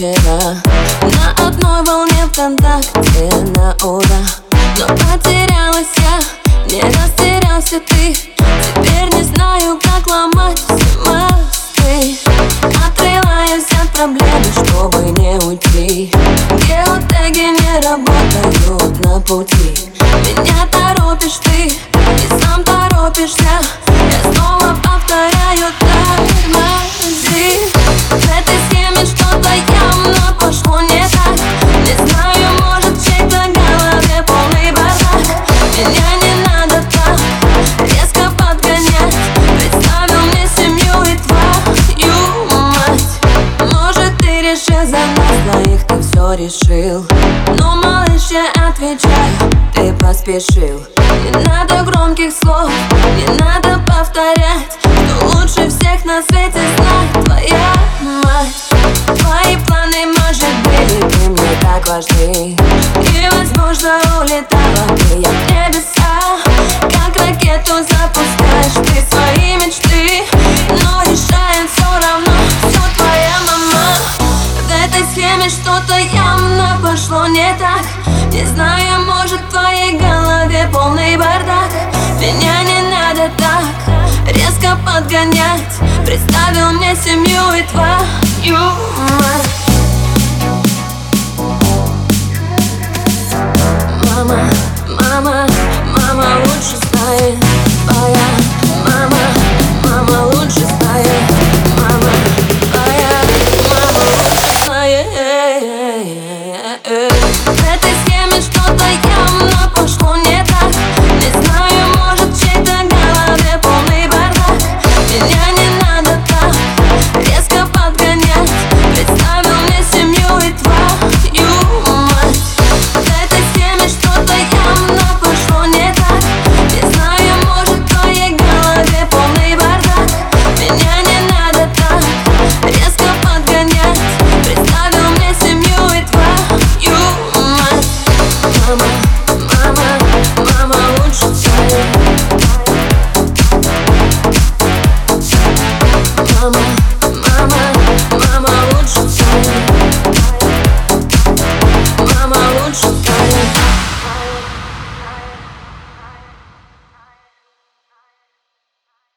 вчера На одной волне ВКонтакте на ура. Но потерялась я, не растерялся ты. Теперь не знаю, как ломать все мосты. Отрываюсь от проблемы, чтобы не решил. Но, малыш, я отвечаю, ты поспешил. Не надо громких слов, не надо повторять Что лучше всех на свете знает твоя мать Твои планы, может, были бы мне так важны. И, возможно, улетала бы я в небеса Как ракету запускаешь ты схеме что-то я пошло не так. Не знаю, может в твоей голове полный бардак. Меня не надо так резко подгонять. Представил мне семью и твою мать. Мама, мама, мама лучше знает Твоя earth. Let this